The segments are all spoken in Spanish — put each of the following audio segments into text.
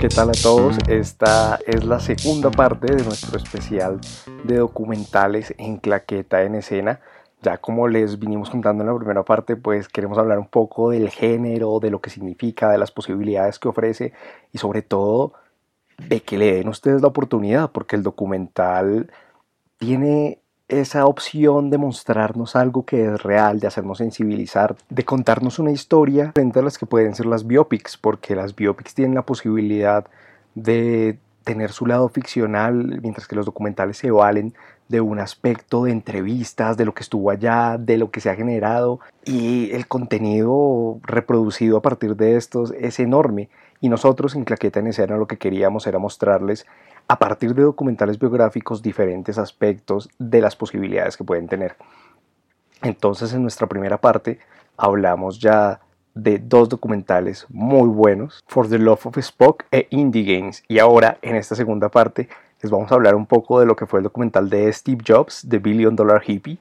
¿qué tal a todos? Esta es la segunda parte de nuestro especial de documentales en claqueta en escena. Ya como les vinimos contando en la primera parte, pues queremos hablar un poco del género, de lo que significa, de las posibilidades que ofrece y sobre todo de que le den ustedes la oportunidad, porque el documental tiene esa opción de mostrarnos algo que es real, de hacernos sensibilizar, de contarnos una historia frente a las que pueden ser las biopics, porque las biopics tienen la posibilidad de tener su lado ficcional, mientras que los documentales se valen de un aspecto de entrevistas, de lo que estuvo allá, de lo que se ha generado y el contenido reproducido a partir de estos es enorme. Y nosotros en Claqueta en Escena lo que queríamos era mostrarles a partir de documentales biográficos diferentes aspectos de las posibilidades que pueden tener. Entonces en nuestra primera parte hablamos ya de dos documentales muy buenos, For the Love of Spock e Indie Games. Y ahora en esta segunda parte les vamos a hablar un poco de lo que fue el documental de Steve Jobs, The Billion Dollar Hippie,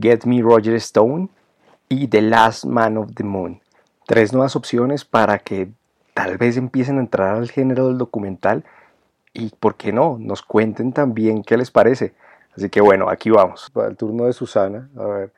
Get Me Roger Stone y The Last Man of the Moon. Tres nuevas opciones para que tal vez empiecen a entrar al género del documental y, ¿por qué no?, nos cuenten también qué les parece. Así que bueno, aquí vamos. Para el turno de Susana, a ver,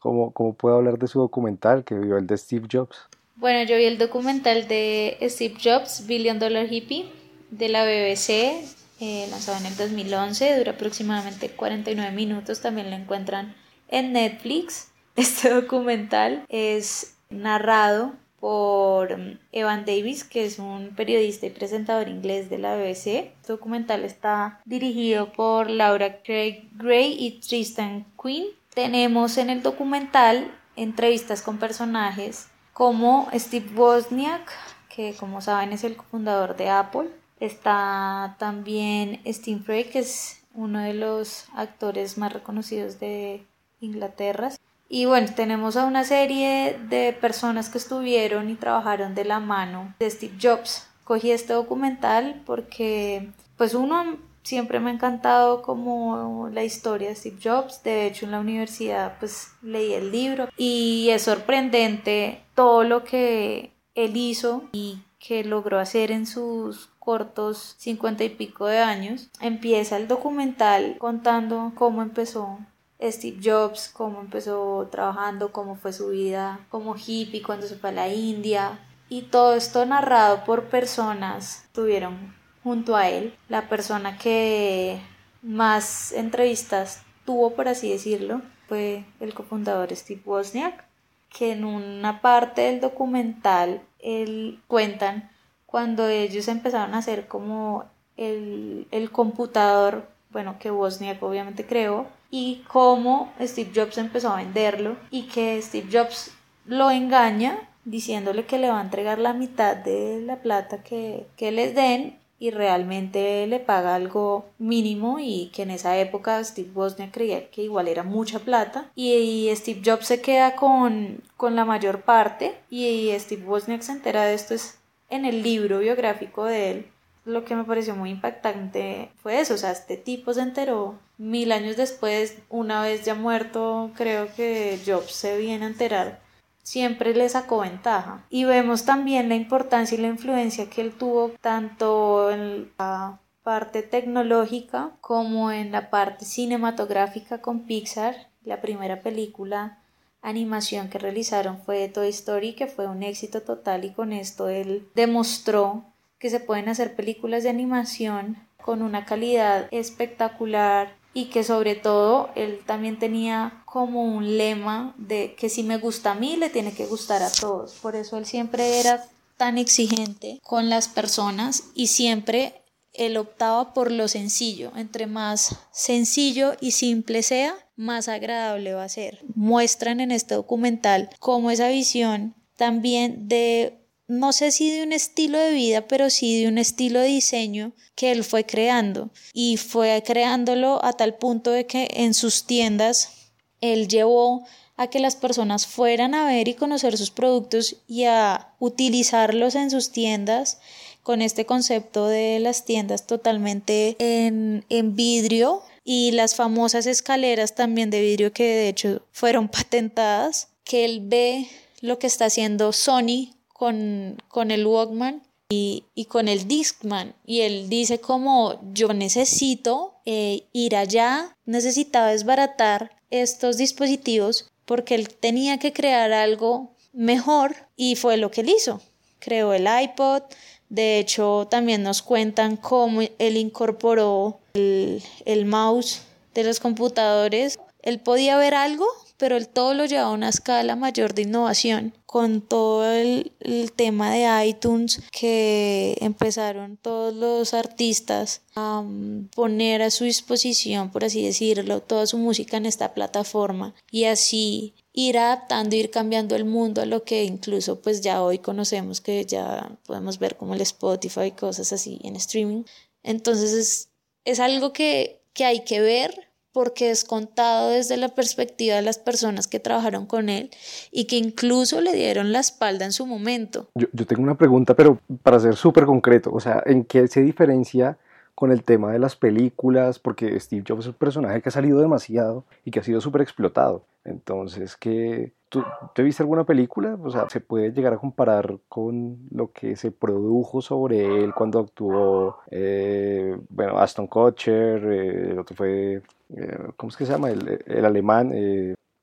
¿cómo, ¿cómo puedo hablar de su documental que vio el de Steve Jobs? Bueno, yo vi el documental de Steve Jobs, Billion Dollar Hippie, de la BBC, eh, lanzado en el 2011, dura aproximadamente 49 minutos, también lo encuentran en Netflix. Este documental es narrado por mm, Evan Davis, que es un periodista y presentador inglés de la BBC. Este documental está dirigido por Laura Craig Gray y Tristan Quinn. Tenemos en el documental entrevistas con personajes como Steve Wozniak, que como saben es el fundador de Apple. Está también Steve Frey, que es uno de los actores más reconocidos de Inglaterra. Y bueno, tenemos a una serie de personas que estuvieron y trabajaron de la mano de Steve Jobs. Cogí este documental porque, pues uno, siempre me ha encantado como la historia de Steve Jobs. De hecho, en la universidad, pues leí el libro y es sorprendente todo lo que él hizo y que logró hacer en sus cortos cincuenta y pico de años. Empieza el documental contando cómo empezó Steve Jobs, cómo empezó trabajando, cómo fue su vida como hippie cuando se fue a la India. Y todo esto narrado por personas tuvieron junto a él, la persona que más entrevistas tuvo, por así decirlo, fue el cofundador Steve Wozniak, que en una parte del documental él cuentan cuando ellos empezaron a hacer como el, el computador, bueno, que Wozniak obviamente creó, y cómo Steve Jobs empezó a venderlo y que Steve Jobs lo engaña diciéndole que le va a entregar la mitad de la plata que, les den y realmente le paga algo mínimo y que en esa época Steve Wozniak creía que igual era mucha plata y, Steve Jobs se queda con, con, la mayor parte y Steve Wozniak se entera de esto es en el libro biográfico de él. Lo que me pareció muy impactante fue eso, o sea, este tipo se enteró mil años después, una vez ya muerto, creo que Jobs se viene a enterar, siempre le sacó ventaja. Y vemos también la importancia y la influencia que él tuvo tanto en la parte tecnológica como en la parte cinematográfica con Pixar, la primera película animación que realizaron fue Toy Story, que fue un éxito total y con esto él demostró que se pueden hacer películas de animación con una calidad espectacular y que sobre todo él también tenía como un lema de que si me gusta a mí le tiene que gustar a todos. Por eso él siempre era tan exigente con las personas y siempre él optaba por lo sencillo. Entre más sencillo y simple sea, más agradable va a ser. Muestran en este documental cómo esa visión también de no sé si de un estilo de vida, pero sí de un estilo de diseño que él fue creando. Y fue creándolo a tal punto de que en sus tiendas él llevó a que las personas fueran a ver y conocer sus productos y a utilizarlos en sus tiendas con este concepto de las tiendas totalmente en, en vidrio y las famosas escaleras también de vidrio que de hecho fueron patentadas, que él ve lo que está haciendo Sony con, con el Walkman y, con el Discman. Y él dice como yo necesito eh, ir allá, necesitaba desbaratar estos dispositivos porque él tenía que crear algo mejor y fue lo que él hizo. Creó el iPod, de hecho también nos cuentan cómo él incorporó el, el mouse de los computadores. Él podía ver algo, pero él todo lo llevaba a una escala mayor de innovación con todo el, tema de iTunes que empezaron todos los artistas a um, poner a su disposición, por así decirlo, toda su música en esta plataforma y así ir adaptando, ir cambiando el mundo a lo que incluso pues ya hoy conocemos que ya podemos ver como el Spotify y cosas así en streaming. Entonces es, es algo que, que hay que ver porque es contado desde la perspectiva de las personas que trabajaron con él y que incluso le dieron la espalda en su momento. Yo, yo tengo una pregunta, pero para ser súper concreto, o sea, ¿en qué se diferencia con el tema de las películas, porque Steve Jobs es un personaje que ha salido demasiado y que ha sido súper explotado. Entonces, ¿qué, ¿tú te viste alguna película? O sea, ¿se puede llegar a comparar con lo que se produjo sobre él cuando actuó, eh, bueno, Aston Kutcher, eh, el otro fue, eh, ¿cómo es que se llama? El, el alemán,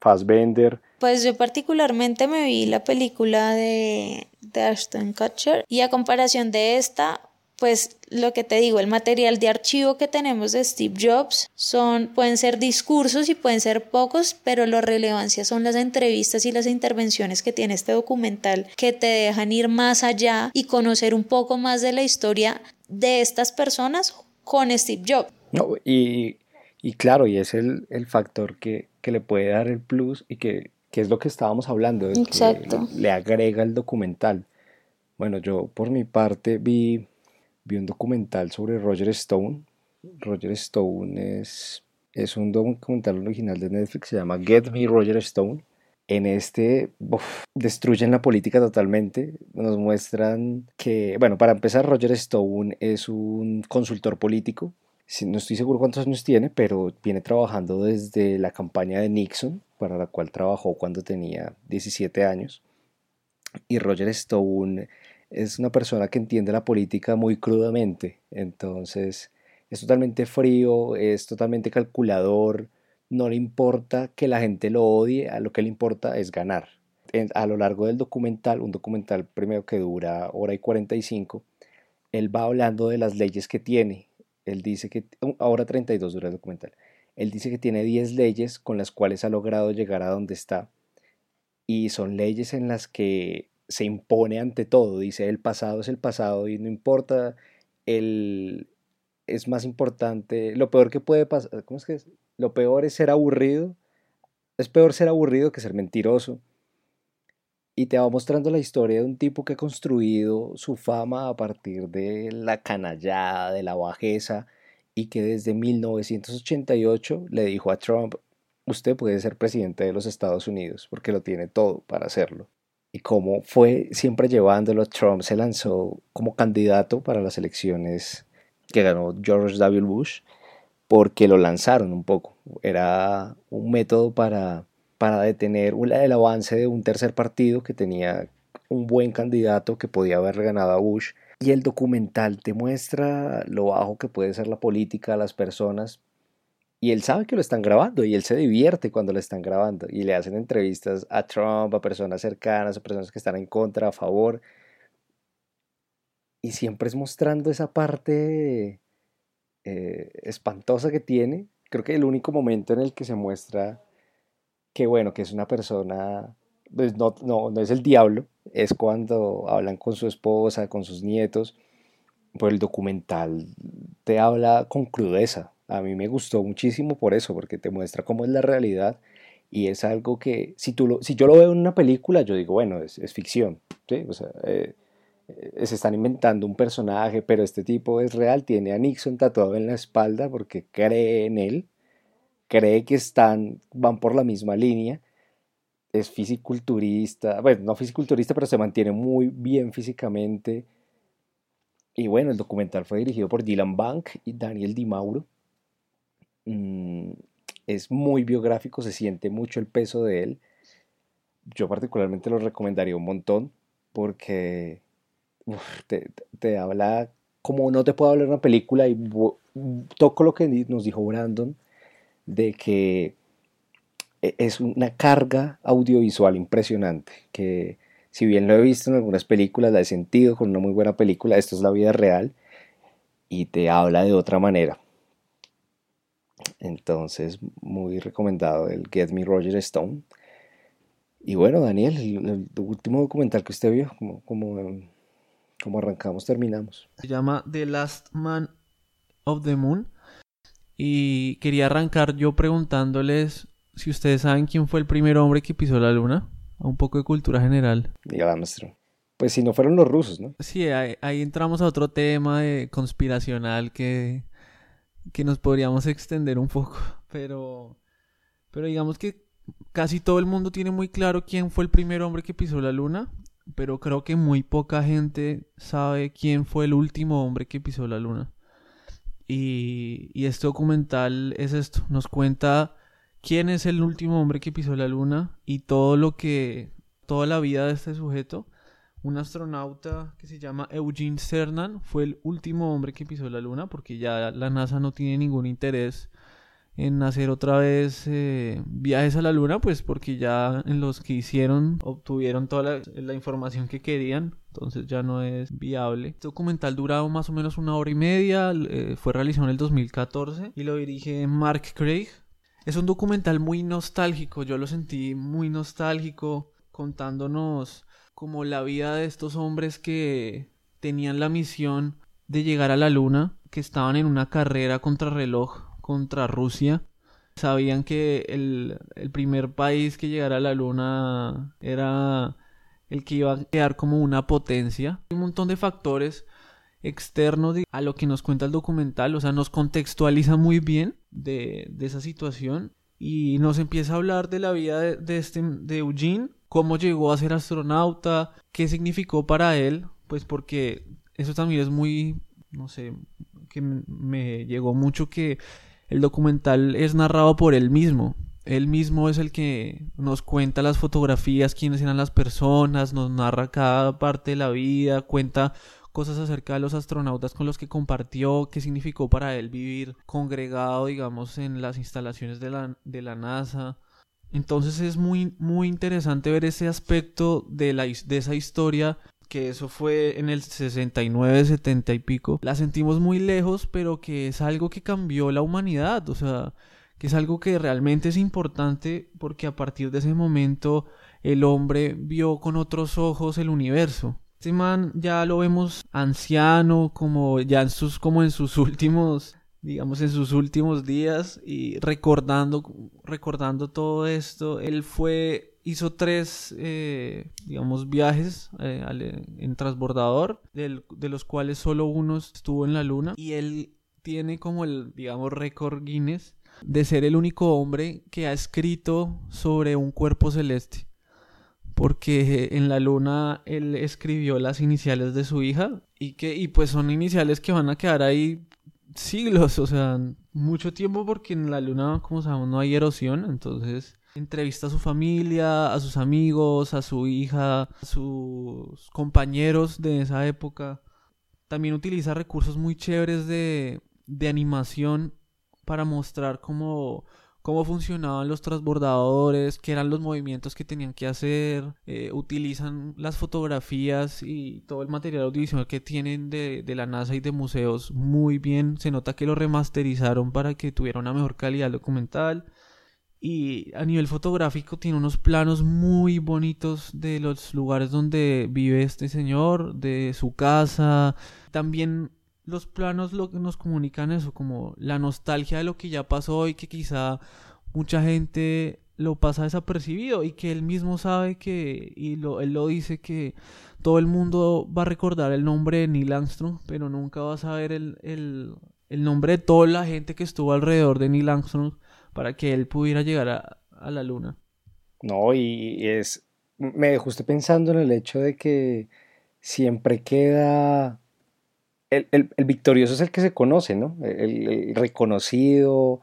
Fassbender. Pues yo particularmente me vi la película de, de Ashton Kutcher y a comparación de esta, pues lo que te digo, el material de archivo que tenemos de Steve Jobs son, pueden ser discursos y pueden ser pocos, pero la relevancia son las entrevistas y las intervenciones que tiene este documental que te dejan ir más allá y conocer un poco más de la historia de estas personas con Steve Jobs. No, y, y claro, y es el, el factor que, que, le puede dar el plus y que, que es lo que estábamos hablando, Exacto. le agrega el documental. Bueno, yo por mi parte vi vi un documental sobre Roger Stone. Roger Stone es, es un documental original de Netflix, se llama Get Me Roger Stone. En este destruyen la política totalmente. Nos muestran que, bueno, para empezar, Roger Stone es un consultor político. No estoy seguro cuántos años tiene, pero viene trabajando desde la campaña de Nixon, para la cual trabajó cuando tenía 17 años. Y Roger Stone es una persona que entiende la política muy crudamente, entonces es totalmente frío, es totalmente calculador, no le importa que la gente lo odie, a lo que le importa es ganar. a lo largo del documental, un documental primero que dura hora y 45, él va hablando de las leyes que tiene. Él dice que, ahora 32 dura el documental, él dice que tiene 10 leyes con las cuales ha logrado llegar a donde está. Y son leyes en las que se impone ante todo, dice el pasado es el pasado y no importa, el, es más importante, lo peor que puede pasar, ¿cómo es que es? Lo peor es ser aburrido, es peor ser aburrido que ser mentiroso. Y te va mostrando la historia de un tipo que ha construido su fama a partir de la canallada, de la bajeza, y que desde 1988 le dijo a Trump, usted puede ser presidente de los Estados Unidos, porque lo tiene todo para hacerlo y cómo fue siempre llevándolo. Trump se lanzó como candidato para las elecciones que ganó George W. Bush porque lo lanzaron un poco. Era un método para, para detener el avance de un tercer partido que tenía un buen candidato que podía haber ganado a Bush. Y el documental te muestra lo bajo que puede ser la política, las personas, y él sabe que lo están grabando y él se divierte cuando lo están grabando y le hacen entrevistas a Trump, a personas cercanas, a personas que están en contra, a favor. Y siempre es mostrando esa parte eh, espantosa que tiene. Creo que el único momento en el que se muestra que bueno, que es una persona, pues no, no, no es el diablo, es cuando hablan con su esposa, con sus nietos. Por el documental te habla con crudeza, a mí me gustó muchísimo por eso, porque te muestra cómo es la realidad y es algo que, si, tú lo, si yo lo veo en una película, yo digo, bueno, es, ficción, ¿sí? O sea, eh, eh, se están inventando un personaje, pero este tipo es real, tiene a Nixon tatuado en la espalda porque cree en él, cree que están, van por la misma línea, es fisiculturista, bueno, no fisiculturista, pero se mantiene muy bien físicamente. Y bueno, el documental fue dirigido por Dylan Bank y Daniel Di Mauro. Mm, es muy biográfico, se siente mucho el peso de él. Yo particularmente lo recomendaría un montón porque te, habla como no te puedo hablar una película y toco lo que nos dijo Brandon de que e, es una carga audiovisual impresionante que si bien lo he visto en algunas películas, la he sentido con una muy buena película, esto es la vida real y te habla de otra manera. Entonces, muy recomendado el Get Me Roger Stone. Y bueno, Daniel, el, último documental que usted vio, como, como, arrancamos, terminamos. Se llama The Last Man of the Moon. Y quería arrancar yo preguntándoles si ustedes saben quién fue el primer hombre que pisó la luna. Un poco de cultura general. Pues si no fueron los rusos, ¿no? Sí, ahí, ahí entramos a otro tema de conspiracional que que nos podríamos extender un poco, pero, pero digamos que casi todo el mundo tiene muy claro quién fue el primer hombre que pisó la luna, pero creo que muy poca gente sabe quién fue el último hombre que pisó la luna. Y, este documental es esto, nos cuenta quién es el último hombre que pisó la luna y todo lo que, toda la vida de este sujeto. Un astronauta que se llama Eugene Cernan fue el último hombre que pisó la luna porque ya la NASA no tiene ningún interés en hacer otra vez eh, viajes a la luna, pues porque ya en los que hicieron obtuvieron toda la, información que querían, entonces ya no es viable. Este documental duraba más o menos una hora y media, eh, fue realizado en el 2014 y lo dirige Mark Craig. Es un documental muy nostálgico, yo lo sentí muy nostálgico, contándonos como la vida de estos hombres que tenían la misión de llegar a la luna, que estaban en una carrera contra reloj contra Rusia. Sabían que el, primer país que llegara a la luna era el que iba a quedar como una potencia. Un montón de factores externos a lo que nos cuenta el documental, o sea, nos contextualiza muy bien de, esa situación y nos empieza a hablar de la vida de, de, este, de Eugene cómo llegó a ser astronauta, qué significó para él, pues porque eso también es muy, no sé, que me llegó mucho que el documental es narrado por él mismo. Él mismo es el que nos cuenta las fotografías, quiénes eran las personas, nos narra cada parte de la vida, cuenta cosas acerca de los astronautas con los que compartió, qué significó para él vivir congregado, digamos, en las instalaciones de la, de la NASA. Entonces es muy, muy interesante ver ese aspecto de, la, de esa historia que eso fue en el 69, 70 y pico. La sentimos muy lejos, pero que es algo que cambió la humanidad, o sea, que es algo que realmente es importante porque a partir de ese momento el hombre vio con otros ojos el universo. Este man ya lo vemos anciano, como ya en sus, como en sus últimos digamos, en sus últimos días y recordando, recordando todo esto, él fue, hizo tres, eh, digamos, viajes eh, en transbordador, de los cuales solo uno estuvo en la luna y él tiene como el, digamos, récord Guinness de ser el único hombre que ha escrito sobre un cuerpo celeste. Porque en la luna él escribió las iniciales de su hija y que y pues son iniciales que van a quedar ahí siglos, o sea, mucho tiempo porque en la luna, como sabemos, no hay erosión, entonces entrevista a su familia, a sus amigos, a su hija, a sus compañeros de esa época. También utiliza recursos muy chéveres de, de animación para mostrar cómo cómo funcionaban los transbordadores, qué eran los movimientos que tenían que hacer, eh, utilizan las fotografías y todo el material audiovisual que tienen de, de, la NASA y de museos muy bien. Se nota que lo remasterizaron para que tuviera una mejor calidad documental. Y a nivel fotográfico tiene unos planos muy bonitos de los lugares donde vive este señor, de su casa. También los planos lo que nos comunican eso, como la nostalgia de lo que ya pasó y que quizá mucha gente lo pasa desapercibido y que él mismo sabe que, y lo, él lo dice que todo el mundo va a recordar el nombre de Neil Armstrong, pero nunca va a saber el, el, el nombre de toda la gente que estuvo alrededor de Neil Armstrong para que él pudiera llegar a, a la luna. No, y es, me dejó usted pensando en el hecho de que siempre queda el, victorioso es el que se conoce, ¿no? El, reconocido,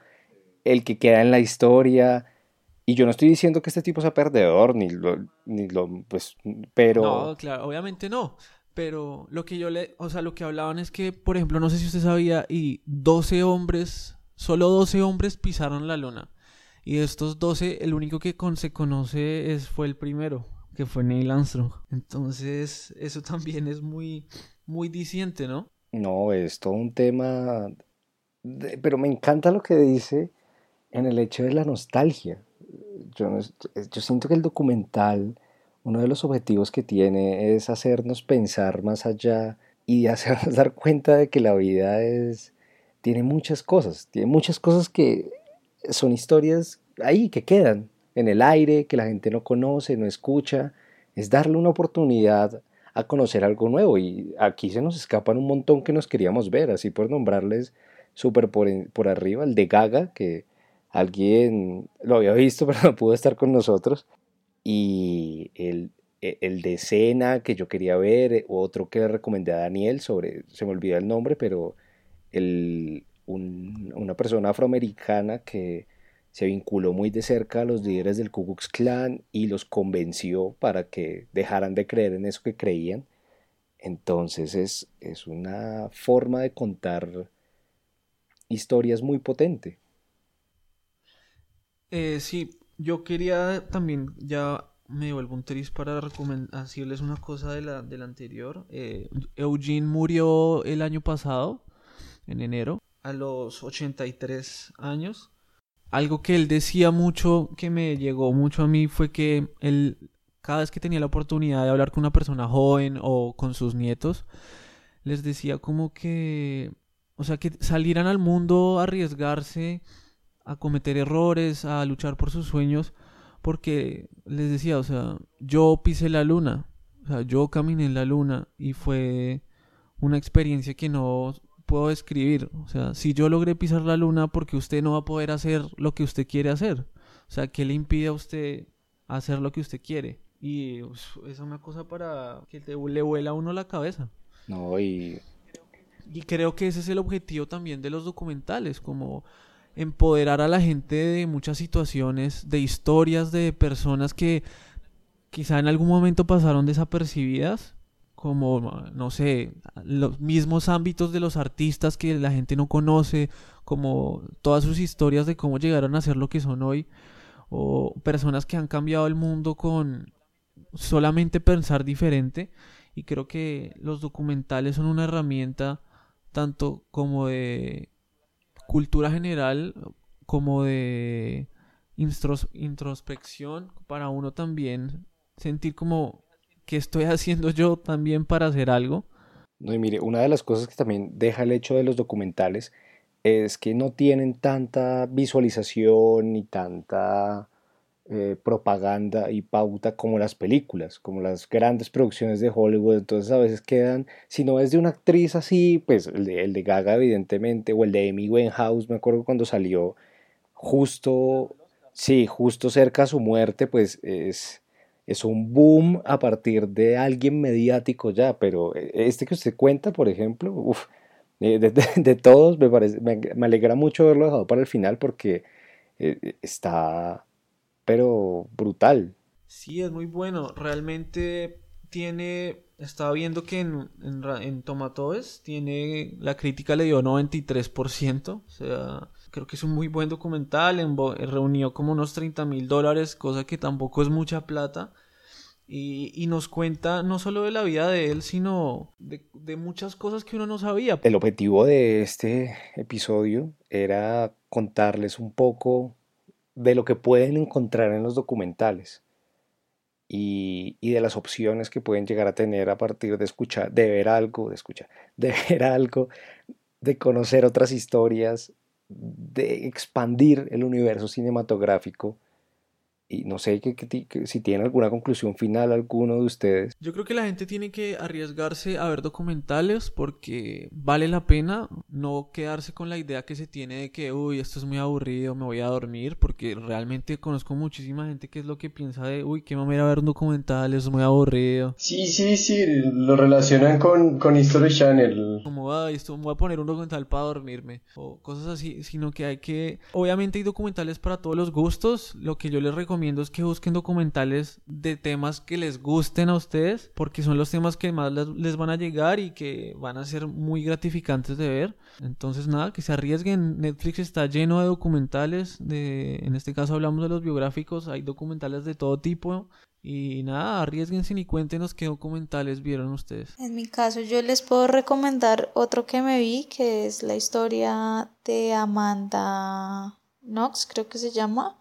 el que queda en la historia. Y yo no estoy diciendo que este tipo sea perdedor, ni lo, ni lo pues, pero... No, claro, obviamente no. Pero lo que yo le, o sea, lo que hablaban es que, por ejemplo, no sé si usted sabía, y 12 hombres, solo 12 hombres pisaron la luna. Y de estos 12, el único que se conoce es, fue el primero, que fue Neil Armstrong. Entonces, eso también es muy, muy diciente, ¿no? No, es todo un tema, pero me encanta lo que dice en el hecho de la nostalgia. Yo, yo siento que el documental, uno de los objetivos que tiene es hacernos pensar más allá y hacernos dar cuenta de que la vida es, tiene muchas cosas, tiene muchas cosas que son historias ahí, que quedan en el aire, que la gente no conoce, no escucha. Es darle una oportunidad a conocer algo nuevo y aquí se nos escapan un montón que nos queríamos ver, así por nombrarles súper por, por arriba, el de Gaga, que alguien lo había visto pero no pudo estar con nosotros, y el, e, el de Cena que yo quería ver, otro que le recomendé a Daniel sobre, se me olvida el nombre, pero el, una persona afroamericana que se vinculó muy de cerca a los líderes del Ku Klux Klan y los convenció para que dejaran de creer en eso que creían. Entonces es, es una forma de contar historias muy potente. Eh, sí, yo quería también, ya me vuelvo un tris para decirles una cosa de la, anterior. Eh, Eugene murió el año pasado, en enero, a los 83 años. Algo que él decía mucho, que me llegó mucho a mí, fue que él, cada vez que tenía la oportunidad de hablar con una persona joven o con sus nietos, les decía como que, o sea, que salieran al mundo a arriesgarse, a cometer errores, a luchar por sus sueños, porque les decía, o sea, yo pisé la luna, o sea, yo caminé en la luna y fue una experiencia que no puedo describir. O sea, si yo logré pisar la luna, porque usted no va a poder hacer lo que usted quiere hacer. O sea, ¿qué le impide a usted hacer lo que usted quiere? Y es una cosa para que le vuela a uno la cabeza. No, y... Y creo que ese es el objetivo también de los documentales, como empoderar a la gente de muchas situaciones, de historias de personas que quizá en algún momento pasaron desapercibidas, como, no sé, los mismos ámbitos de los artistas que la gente no conoce, como todas sus historias de cómo llegaron a ser lo que son hoy, o personas que han cambiado el mundo con solamente pensar diferente. Y creo que los documentales son una herramienta tanto como de cultura general como de introspección para uno también sentir como ¿qué estoy haciendo yo también para hacer algo? No, y mire, una de las cosas que también deja el hecho de los documentales es que no tienen tanta visualización ni tanta eh, propaganda y pauta como las películas, como las grandes producciones de Hollywood. Entonces a veces quedan, si no es de una actriz así, pues el de, Gaga evidentemente, o el de Amy Winehouse, me acuerdo cuando salió justo, sí, justo cerca a su muerte, pues es es un boom a partir de alguien mediático ya, pero eh, este que usted cuenta, por ejemplo, uf, de, todos me, parece, me, alegra mucho haberlo dejado para el final porque eh, está, pero brutal. Sí, es muy bueno, realmente tiene, estaba viendo que en, en, en Tomatoes tiene, la crítica le dio 93%, o sea, creo que es un muy buen documental, en, reunió como unos 30 mil dólares, cosa que tampoco es mucha plata, y, nos cuenta no solo de la vida de él, sino de, muchas cosas que uno no sabía. El objetivo de este episodio era contarles un poco de lo que pueden encontrar en los documentales y, y, de las opciones que pueden llegar a tener a partir de escuchar, de ver algo, de escuchar, de ver algo, de conocer otras historias, de expandir el universo cinematográfico y no sé que, si tiene alguna conclusión final alguno de ustedes. Yo creo que la gente tiene que arriesgarse a ver documentales porque vale la pena no quedarse con la idea que se tiene de que, uy, esto es muy aburrido, me voy a dormir, porque realmente conozco muchísima gente que es lo que piensa de, uy, qué mamera ver un documental, es muy aburrido. Sí, sí, sí, lo relacionan con, con History Channel. Como, ay, esto me voy a poner un documental para dormirme, o cosas así, sino que hay que, obviamente hay documentales para todos los gustos, lo que yo les recomiendo recomiendo es que busquen documentales de temas que les gusten a ustedes, porque son los temas que más les, van a llegar y que van a ser muy gratificantes de ver. Entonces, nada, que se arriesguen. Netflix está lleno de documentales, de, en este caso hablamos de los biográficos, hay documentales de todo tipo. Y nada, arriesguense y cuéntenos qué documentales vieron ustedes. En mi caso, yo les puedo recomendar otro que me vi, que es la historia de Amanda Knox, creo que se llama.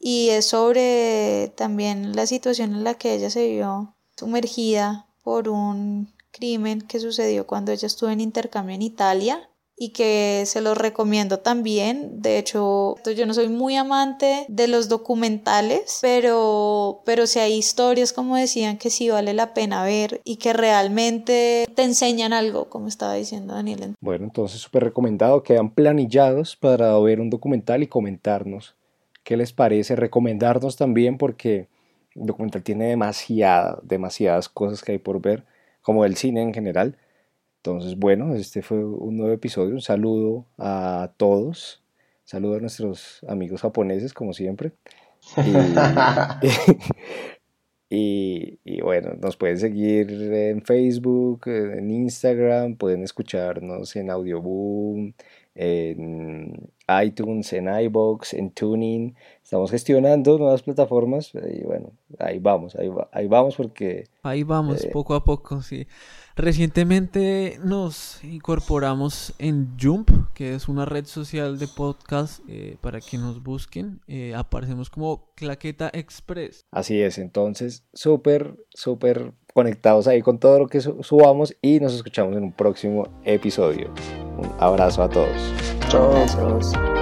Y es sobre también la situación en la que ella se vio sumergida por un crimen que sucedió cuando ella estuvo en intercambio en Italia y que se los recomiendo también. De hecho, yo no soy muy amante de los documentales, pero, pero si hay historias, como decían, que sí vale la pena ver y que realmente te enseñan algo, como estaba diciendo Daniel. Bueno, entonces súper recomendado. Quedan planillados para ver un documental y comentarnos qué les parece, recomendarnos también porque el documental tiene demasiada, demasiadas cosas que hay por ver, como el cine en general. Entonces, bueno, este fue un nuevo episodio. Un saludo a todos. Saludo a nuestros amigos japoneses, como siempre. Y, bueno, nos pueden seguir en Facebook, en Instagram, pueden escucharnos en Audioboom, en iTunes, en iBox, en Tuning. Estamos gestionando nuevas plataformas y bueno, ahí vamos, ahí, ahí vamos porque... Ahí vamos, eh, poco a poco, sí. Recientemente nos incorporamos en Jump, que es una red social de podcast eh, para que nos busquen. Eh, aparecemos como Claqueta Express. Así es, entonces súper, súper conectados ahí con todo lo que subamos y nos escuchamos en un próximo episodio. Un abrazo a todos. Chao.